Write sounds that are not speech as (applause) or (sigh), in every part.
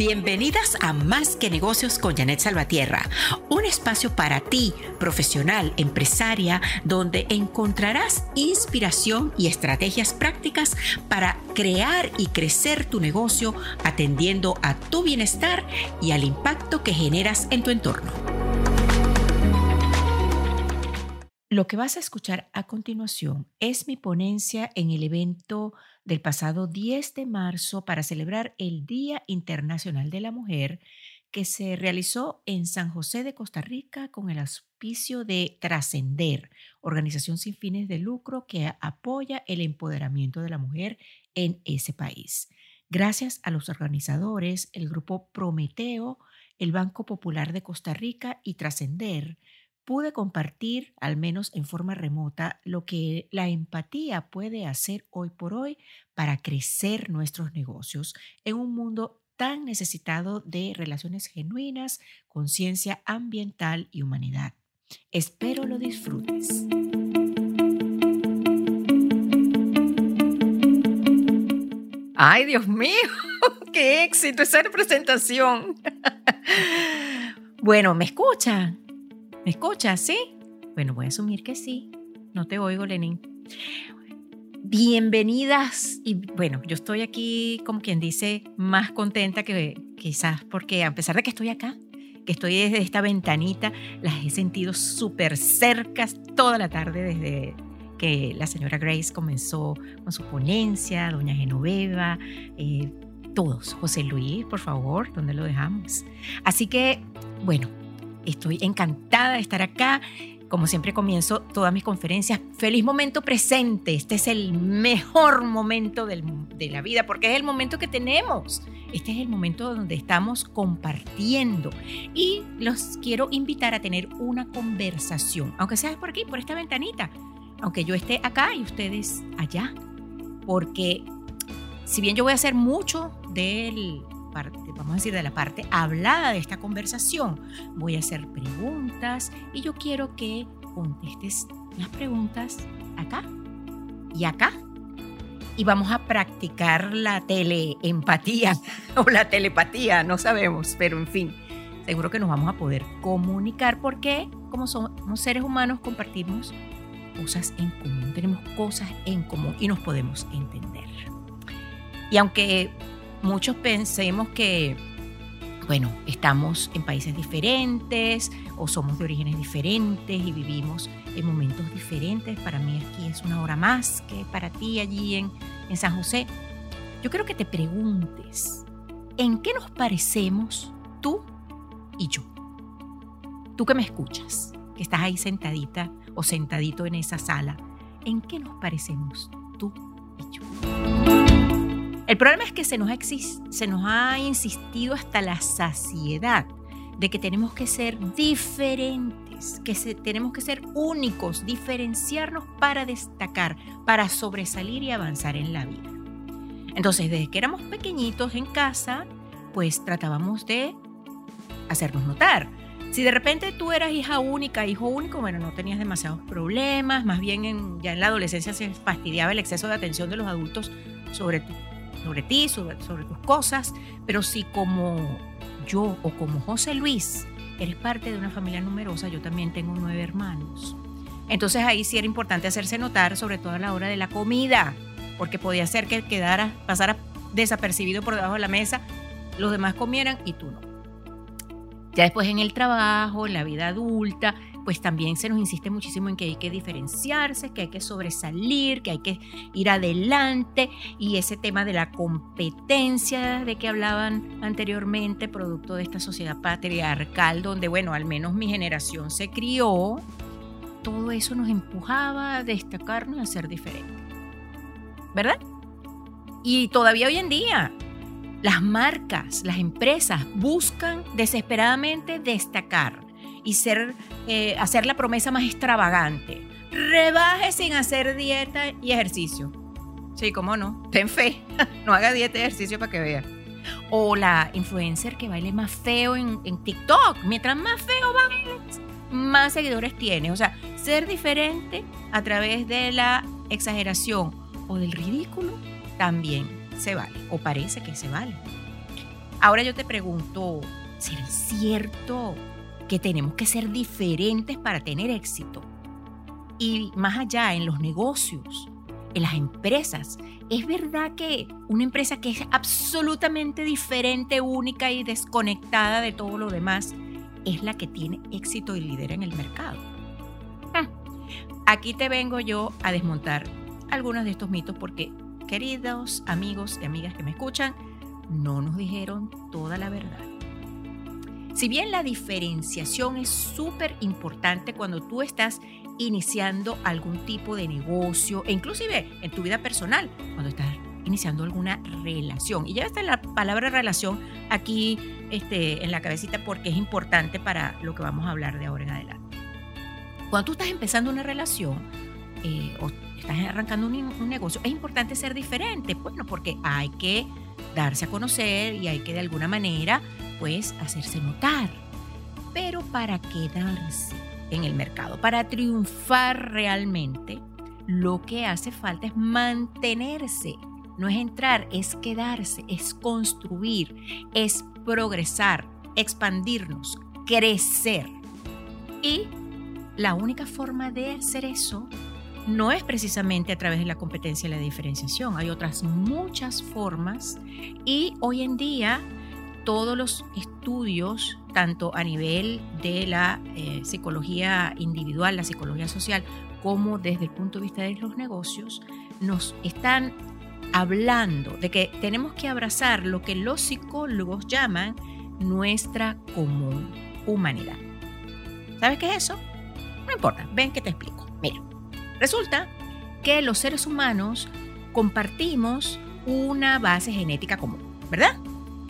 Bienvenidas a Más que Negocios con Janet Salvatierra, un espacio para ti, profesional, empresaria, donde encontrarás inspiración y estrategias prácticas para crear y crecer tu negocio atendiendo a tu bienestar y al impacto que generas en tu entorno. Lo que vas a escuchar a continuación es mi ponencia en el evento del pasado 10 de marzo para celebrar el Día Internacional de la Mujer que se realizó en San José de Costa Rica con el auspicio de Trascender, organización sin fines de lucro que apoya el empoderamiento de la mujer en ese país. Gracias a los organizadores, el grupo Prometeo, el Banco Popular de Costa Rica y Trascender, pude compartir, al menos en forma remota, lo que la empatía puede hacer hoy por hoy para crecer nuestros negocios en un mundo tan necesitado de relaciones genuinas, conciencia ambiental y humanidad. Espero lo disfrutes. Ay, Dios mío, (laughs) qué éxito esa presentación. bueno, ¿me escuchan? ¿Me escuchas? ¿Sí? Bueno, voy a asumir que sí. No te oigo, Lenin. Bienvenidas y bueno, yo estoy aquí como quien dice más contenta que quizás porque a pesar de que estoy acá, que estoy desde esta ventanita, las he sentido súper cercas toda la tarde desde que la señora Grace comenzó con su ponencia, doña Genoveva, eh, todos, José Luis, por favor, ¿dónde lo dejamos? Así que, bueno, Estoy encantada de estar acá. Como siempre comienzo todas mis conferencias, feliz momento presente. Este es el mejor momento de la vida porque es el momento que tenemos. Este es el momento donde estamos compartiendo y los quiero invitar a tener una conversación, aunque sea por aquí, por esta ventanita, aunque yo esté acá y ustedes allá, porque si bien yo voy a hacer mucho del vamos a decir, de la parte hablada de esta conversación. Voy a hacer preguntas y yo quiero que contestes las preguntas acá y acá. Y vamos a practicar la teleempatía (laughs) o la telepatía, no sabemos, pero en fin, seguro que nos vamos a poder comunicar porque como somos seres humanos compartimos cosas en común, tenemos cosas en común y nos podemos entender. Y aunque muchos pensemos que, bueno, estamos en países diferentes o somos de orígenes diferentes y vivimos en momentos diferentes. Para mí aquí es una hora más que para ti allí en, en San José. Yo quiero que te preguntes, ¿en qué nos parecemos tú y yo? Tú que me escuchas, que estás ahí sentadita o sentadito en esa sala, ¿en qué nos parecemos tú y yo? El problema es que se nos, ha, insistido hasta la saciedad de que tenemos que ser diferentes, que tenemos que ser únicos, diferenciarnos para destacar, para sobresalir y avanzar en la vida. Entonces, desde que éramos pequeñitos en casa, pues tratábamos de hacernos notar. Si de repente tú eras hija única, hijo único, bueno, no tenías demasiados problemas, más bien ya en la adolescencia se fastidiaba el exceso de atención de los adultos sobre ti sobre ti, sobre, tus cosas, pero si como yo o como José Luis eres parte de una familia numerosa, yo también tengo nueve hermanos. Entonces ahí sí era importante hacerse notar, sobre todo a la hora de la comida, porque podía ser que quedara, pasara desapercibido por debajo de la mesa, los demás comieran y tú no. Ya después en el trabajo, en la vida adulta, pues también se nos insiste muchísimo en que hay que diferenciarse, que hay que sobresalir, que hay que ir adelante y ese tema de la competencia de que hablaban anteriormente, producto de esta sociedad patriarcal donde, bueno, al menos mi generación se crió, todo eso nos empujaba a destacarnos y a ser diferentes. ¿Verdad? Y todavía hoy en día, las marcas, las empresas buscan desesperadamente destacar y ser, eh, hacer la promesa más extravagante. Rebaje sin hacer dieta y ejercicio. Sí, cómo no. Ten fe. (laughs) no haga dieta y ejercicio para que vea. O la influencer que baile más feo en, en TikTok. Mientras más feo bailes, más seguidores tiene. O sea, ser diferente a través de la exageración o del ridículo también se vale. O parece que se vale. Ahora yo te pregunto, ¿será cierto que tenemos que ser diferentes para tener éxito? Y más allá, en los negocios, en las empresas, ¿es verdad que una empresa que es absolutamente diferente, única y desconectada de todo lo demás es la que tiene éxito y lidera en el mercado? Ah, aquí te vengo yo a desmontar algunos de estos mitos porque, queridos amigos y amigas que me escuchan, no nos dijeron toda la verdad. Si bien la diferenciación es súper importante cuando tú estás iniciando algún tipo de negocio e inclusive en tu vida personal, cuando estás iniciando alguna relación. Y ya está la palabra relación aquí este, en la cabecita porque es importante para lo que vamos a hablar de ahora en adelante. Cuando tú estás empezando una relación eh, o estás arrancando un, un negocio, es importante ser diferente, bueno, porque hay que darse a conocer y hay que de alguna manera pues hacerse notar. Pero para quedarse en el mercado, para triunfar realmente, lo que hace falta es mantenerse. No es entrar, es quedarse, es construir, es progresar, expandirnos, crecer. Y la única forma de hacer eso no es precisamente a través de la competencia y la diferenciación. Hay otras muchas formas y hoy en día todos los estudios, tanto a nivel de la eh, psicología individual, la psicología social, como desde el punto de vista de los negocios, nos están hablando de que tenemos que abrazar lo que los psicólogos llaman nuestra común humanidad. ¿Sabes qué es eso? No importa, ven que te explico. Mira, resulta que los seres humanos compartimos una base genética común, ¿verdad?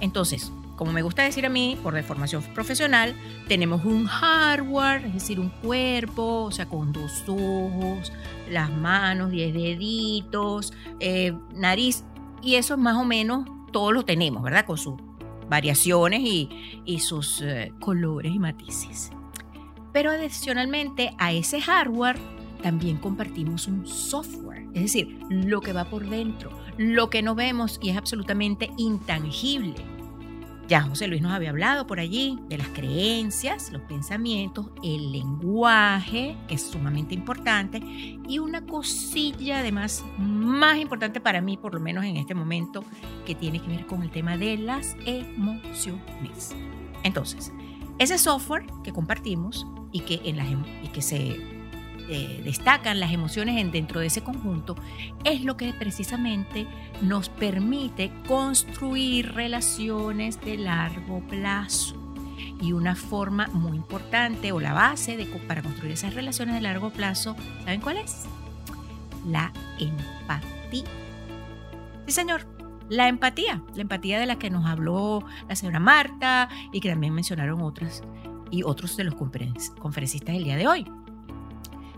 Entonces, como me gusta decir a mí, por deformación profesional, tenemos un hardware, es decir, un cuerpo, o sea, con dos ojos, las manos, diez deditos, eh, nariz, y eso más o menos todos lo tenemos, ¿verdad? Con sus variaciones y, sus eh, colores y matices. Pero adicionalmente a ese hardware también compartimos un software, es decir, lo que va por dentro, lo que no vemos y es absolutamente intangible ya José Luis nos había hablado por allí de las creencias, los pensamientos, el lenguaje, que es sumamente importante, y una cosilla además más importante para mí, por lo menos en este momento, que tiene que ver con el tema de las emociones. Entonces, ese software que compartimos y que, en las, em, y que se eh, destacan las emociones dentro de ese conjunto, es lo que precisamente nos permite construir relaciones de largo plazo. Y una forma muy importante o la base de, para construir esas relaciones de largo plazo, ¿saben cuál es? La empatía. Sí, señor, la empatía, la empatía de la que nos habló la señora Marta y que también mencionaron otras y otros de los conferencistas del día de hoy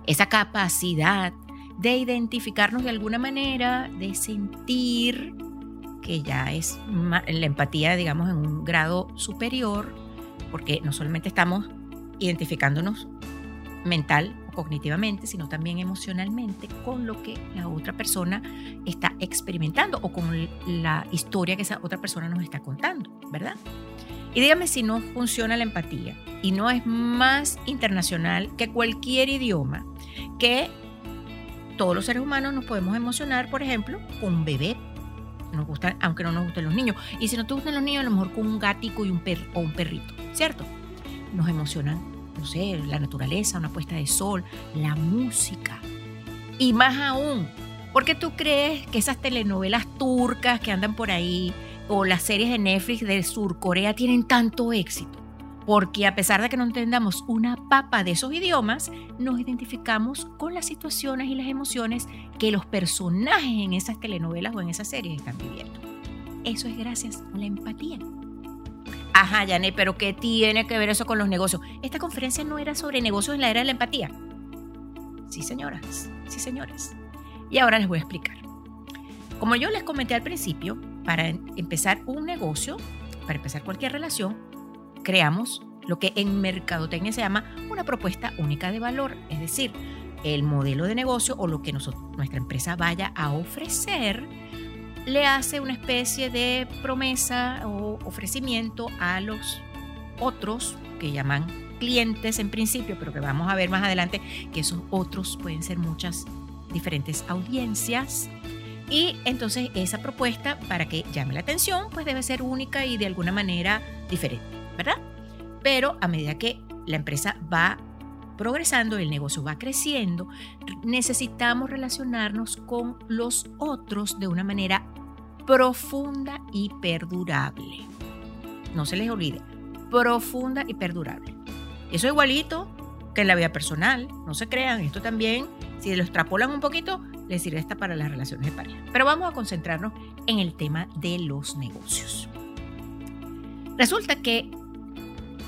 esa capacidad de identificarnos de alguna manera, de sentir que ya es la empatía, digamos, en un grado superior, porque no solamente estamos identificándonos mental o cognitivamente, sino también emocionalmente con lo que la otra persona está experimentando o con la historia que esa otra persona nos está contando, ¿verdad? Y dígame si no funciona la empatía y no es más internacional que cualquier idioma que todos los seres humanos nos podemos emocionar, por ejemplo, con un bebé. Nos gusta, aunque no nos gusten los niños. Y si no te gustan los niños, a lo mejor con un gatico y un per, o un perrito, ¿cierto? Nos emocionan, no sé, la naturaleza, una puesta de sol, la música. Y más aún, ¿por qué tú crees que esas telenovelas turcas que andan por ahí o las series de Netflix de Surcorea tienen tanto éxito? Porque a pesar de que no entendamos una papa de esos idiomas, nos identificamos con las situaciones y las emociones que los personajes en esas telenovelas o en esas series están viviendo. Eso es gracias a la empatía. Ajá, Janet, pero ¿qué tiene que ver eso con los negocios? Esta conferencia no era sobre negocios en la era de la empatía. Sí, señoras, sí, señores. Y ahora les voy a explicar. Como yo les comenté al principio, para empezar un negocio, para empezar cualquier relación, creamos lo que en mercadotecnia se llama una propuesta única de valor, es decir, el modelo de negocio o lo que nuestra empresa vaya a ofrecer le hace una especie de promesa o ofrecimiento a los otros que llaman clientes en principio, pero que vamos a ver más adelante que esos otros pueden ser muchas diferentes audiencias. Y entonces esa propuesta, para que llame la atención, pues debe ser única y de alguna manera diferente, Pero a medida que la empresa va progresando, el negocio va creciendo, necesitamos relacionarnos con los otros de una manera profunda y perdurable. No se les olvide, profunda y perdurable. Eso igualito que en la vida personal, no se crean, esto también, si lo extrapolan un poquito, les sirve esta para las relaciones de pareja. Pero vamos a concentrarnos en el tema de los negocios. Resulta que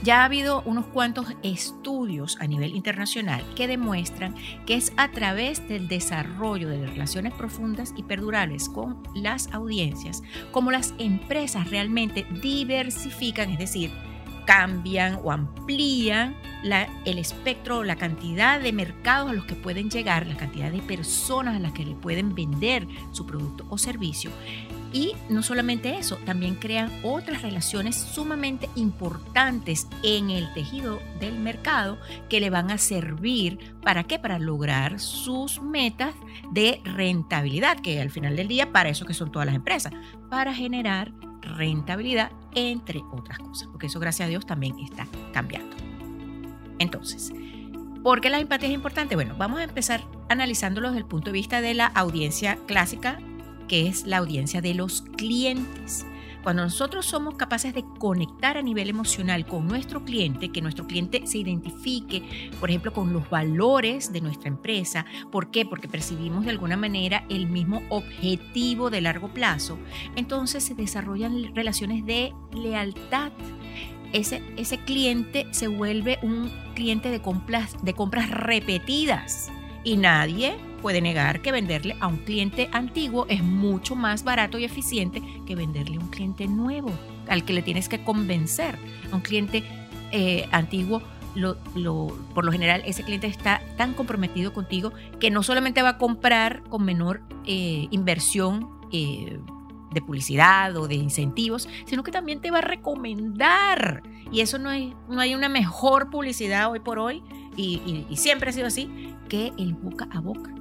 ya ha habido unos cuantos estudios a nivel internacional que demuestran que es a través del desarrollo de relaciones profundas y perdurables con las audiencias como las empresas realmente diversifican, es decir, cambian o amplían el espectro, la cantidad de mercados a los que pueden llegar, la cantidad de personas a las que le pueden vender su producto o servicio. Y no solamente eso, también crean otras relaciones sumamente importantes en el tejido del mercado que le van a servir para qué? Para lograr sus metas de rentabilidad, que al final del día para eso que son todas las empresas, para generar rentabilidad, entre otras cosas, porque eso gracias a Dios también está cambiando. Entonces, ¿por qué la empatía es importante? Bueno, vamos a empezar analizándolo desde el punto de vista de la audiencia clásica, que es la audiencia de los clientes. Cuando nosotros somos capaces de conectar a nivel emocional con nuestro cliente, que nuestro cliente se identifique, por ejemplo, con los valores de nuestra empresa, ¿por qué? Porque percibimos de alguna manera el mismo objetivo de largo plazo, entonces se desarrollan relaciones de lealtad. Ese, cliente se vuelve un cliente de compras, de compras repetidas y nadie puede negar que venderle a un cliente antiguo es mucho más barato y eficiente que venderle a un cliente nuevo, al que le tienes que convencer. A un cliente eh, antiguo, por lo general, ese cliente está tan comprometido contigo que no solamente va a comprar con menor eh, inversión. Eh, de publicidad o de incentivos, sino que también te va a recomendar. Y eso no, hay, no hay una mejor publicidad hoy por hoy, y siempre ha sido así, que el boca a boca.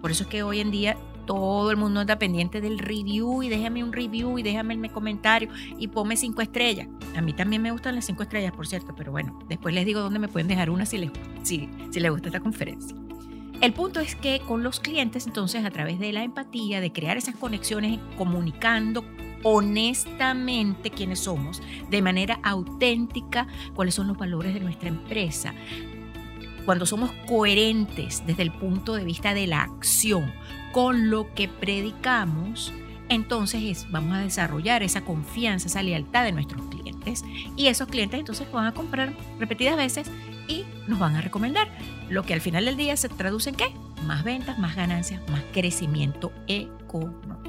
Por eso es que hoy en día todo el mundo está pendiente del review y déjame un review y déjame el comentario y ponme cinco estrellas. A mí también me gustan las cinco estrellas, por cierto, pero bueno, después les digo dónde me pueden dejar una si les, si, si les gusta esta conferencia. El punto es que con los clientes, entonces, a través de la empatía, de crear esas conexiones, comunicando honestamente quiénes somos, de manera auténtica, cuáles son los valores de nuestra empresa, cuando somos coherentes desde el punto de vista de la acción con lo que predicamos, entonces vamos a desarrollar esa confianza, esa lealtad de nuestros clientes y esos clientes entonces van a comprar repetidas veces y nos van a recomendar, lo que al final del día se traduce en qué? Más ventas, más ganancias, más crecimiento económico.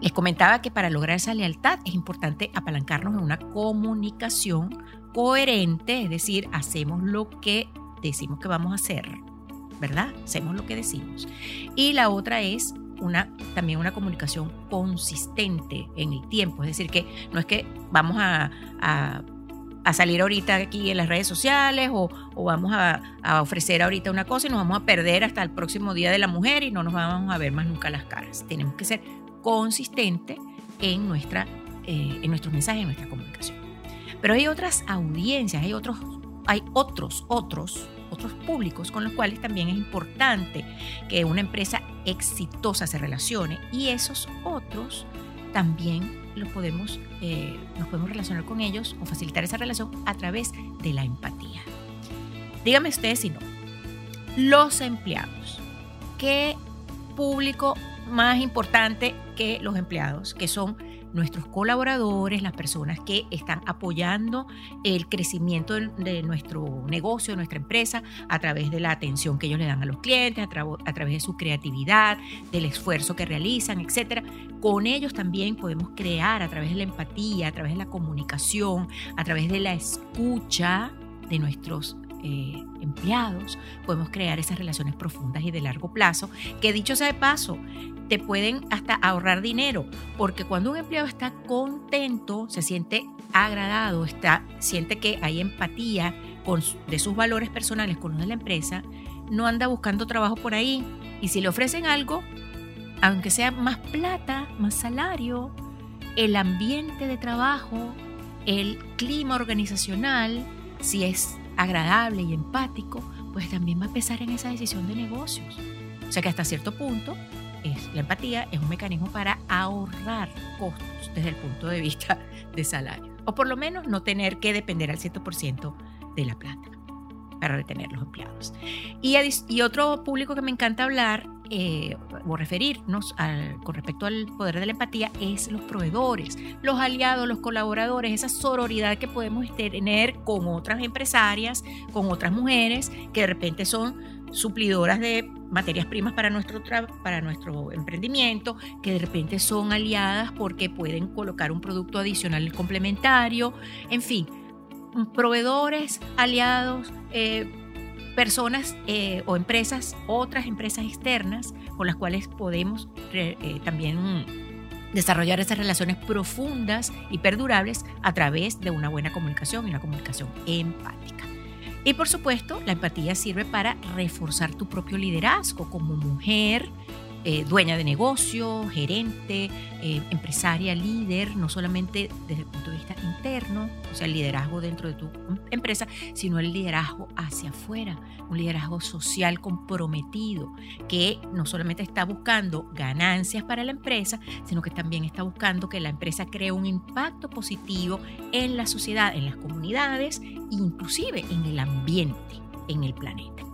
Les comentaba que para lograr esa lealtad es importante apalancarnos en una comunicación coherente, es decir, hacemos lo que decimos que vamos a hacer, ¿verdad? Hacemos lo que decimos. Y la otra es una, también una comunicación consistente en el tiempo, es decir, que no es que vamos a, salir ahorita aquí en las redes sociales o, vamos a, ofrecer ahorita una cosa y nos vamos a perder hasta el próximo Día de la Mujer y no nos vamos a ver más nunca las caras. Tenemos que ser consistentes en, nuestra, eh, en nuestros mensajes, en nuestra comunicación. Pero hay otras audiencias, hay otros, hay otros, otros, otros públicos con los cuales también es importante que una empresa exitosa se relacione y esos otros también los podemos, eh, nos podemos relacionar con ellos o facilitar esa relación a través de la empatía. Dígame ustedes si no. Los empleados. ¿Qué público más importante que los empleados? Que son nuestros colaboradores, las personas que están apoyando el crecimiento de, nuestro negocio, de nuestra empresa, a través de la atención que ellos le dan a los clientes, a, través de su creatividad, del esfuerzo que realizan, etc. Con ellos también podemos crear a través de la empatía, a través de la comunicación, a través de la escucha de nuestros eh, empleados, podemos crear esas relaciones profundas y de largo plazo, que dicho sea de paso, te pueden hasta ahorrar dinero, porque cuando un empleado está contento, se siente agradado, está, siente que hay empatía con, de sus valores personales con los de la empresa, no anda buscando trabajo por ahí. Y si le ofrecen algo, aunque sea más plata, más salario, el ambiente de trabajo, el clima organizacional, si es agradable y empático, pues también va a pesar en esa decisión de negocios. O sea que hasta cierto punto es, la empatía es un mecanismo para ahorrar costos desde el punto de vista (laughs) de salario. O por lo menos no tener que depender al 100% de la plata para retener los empleados. Y, y otro público que me encanta hablar eh, o referirnos con respecto al poder de la empatía es los proveedores, los aliados, los colaboradores, esa sororidad que podemos tener con otras empresarias, con otras mujeres que de repente son suplidoras de materias primas para nuestro, para nuestro emprendimiento, que de repente son aliadas porque pueden colocar un producto adicional complementario, en fin, proveedores, aliados, eh, personas eh, o empresas, otras empresas externas con las cuales podemos eh, también desarrollar esas relaciones profundas y perdurables a través de una buena comunicación y una comunicación empática. Y por supuesto, la empatía sirve para reforzar tu propio liderazgo como mujer, eh, dueña de negocio, gerente, eh, empresaria, líder, no solamente desde el punto de vista interno, o sea, el liderazgo dentro de tu empresa, sino el liderazgo hacia afuera, un liderazgo social comprometido, que no solamente está buscando ganancias para la empresa, sino que también está buscando que la empresa cree un impacto positivo en la sociedad, en las comunidades, inclusive en el ambiente, en el planeta.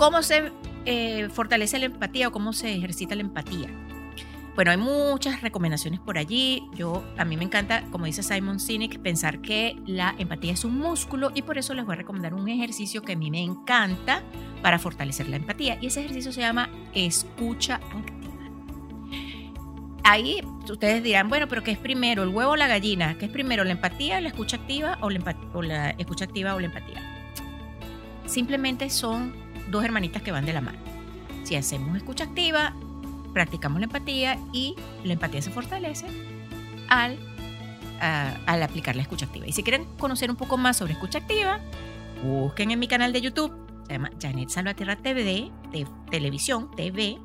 ¿Cómo se eh, fortalece la empatía o cómo se ejercita la empatía? Bueno, hay muchas recomendaciones por allí. Yo, a mí me encanta, como dice Simon Sinek, pensar que la empatía es un músculo y por eso les voy a recomendar un ejercicio que a mí me encanta para fortalecer la empatía. Y ese ejercicio se llama escucha activa. Ahí ustedes dirán, bueno, pero ¿qué es primero, el huevo o la gallina? ¿Qué es primero, la empatía, la escucha activa o la, o la escucha activa o la empatía? Simplemente son dos hermanitas que van de la mano. Si hacemos escucha activa, practicamos la empatía y la empatía se fortalece al, al aplicar la escucha activa. Y si quieren conocer un poco más sobre escucha activa, busquen en mi canal de YouTube, se llama Janet Salvatierra TV, de televisión, TV.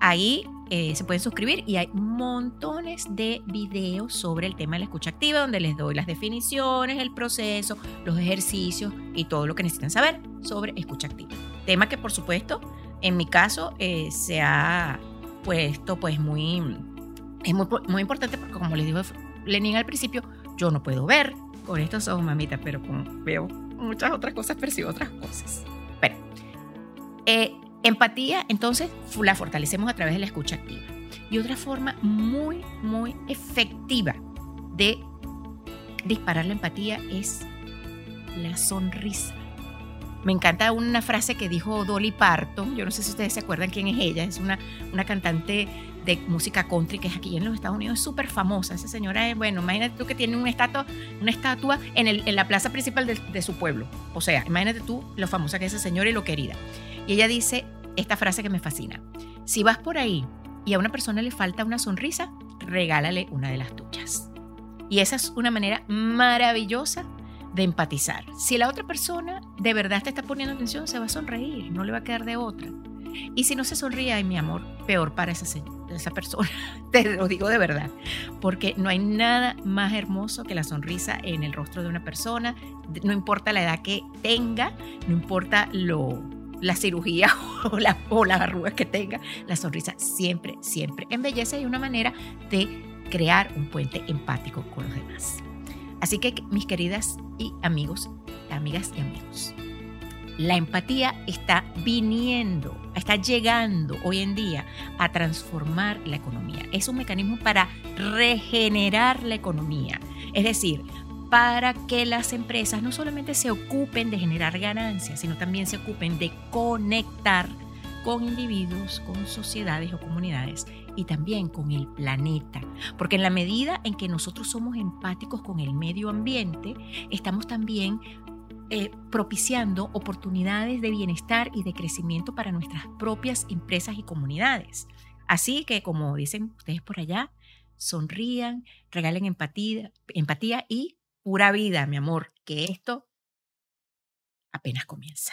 Ahí eh, se pueden suscribir y hay montones de videos sobre el tema de la escucha activa, donde les doy las definiciones, el proceso, los ejercicios y todo lo que necesitan saber sobre escucha activa. Tema que por supuesto, en mi caso, eh, se ha puesto pues muy, es muy, muy importante porque como les digo Lenin al principio, yo no puedo ver con estos ojos, mamita, pero como veo muchas otras cosas, percibo otras cosas. Pero, eh, empatía, entonces, la fortalecemos a través de la escucha activa. Y otra forma muy, muy efectiva de disparar la empatía es la sonrisa. Me encanta una frase que dijo Dolly Parton, yo no sé si ustedes se acuerdan quién es ella, es una, una cantante de música country que es aquí en los Estados Unidos, es súper famosa. Esa señora es, bueno, imagínate tú que tiene una estatua, en la plaza principal de, de, su pueblo. O sea, imagínate tú lo famosa que es esa señora y lo querida. Y ella dice esta frase que me fascina. Si vas por ahí y a una persona le falta una sonrisa, regálale una de las tuyas. Y esa es una manera maravillosa de empatizar. Si la otra persona de verdad te está poniendo atención, se va a sonreír, no le va a quedar de otra. Y si no se sonríe, ay mi amor, peor para esa, esa persona, (laughs) te lo digo de verdad, porque no hay nada más hermoso que la sonrisa en el rostro de una persona, no importa la edad que tenga, no importa lo, la cirugía (laughs) o, la, o las arrugas que tenga, la sonrisa siempre, siempre embellece y una manera de crear un puente empático con los demás. Así que mis queridas y amigos, amigas y amigos, la empatía está viniendo, está llegando hoy en día a transformar la economía. Es un mecanismo para regenerar la economía. Es decir, para que las empresas no solamente se ocupen de generar ganancias, sino también se ocupen de conectar con individuos, con sociedades o comunidades y también con el planeta. Porque en la medida en que nosotros somos empáticos con el medio ambiente, estamos también eh, propiciando oportunidades de bienestar y de crecimiento para nuestras propias empresas y comunidades. Así que, como dicen ustedes por allá, sonrían, regalen empatía, empatía y pura vida, mi amor, que esto apenas comienza.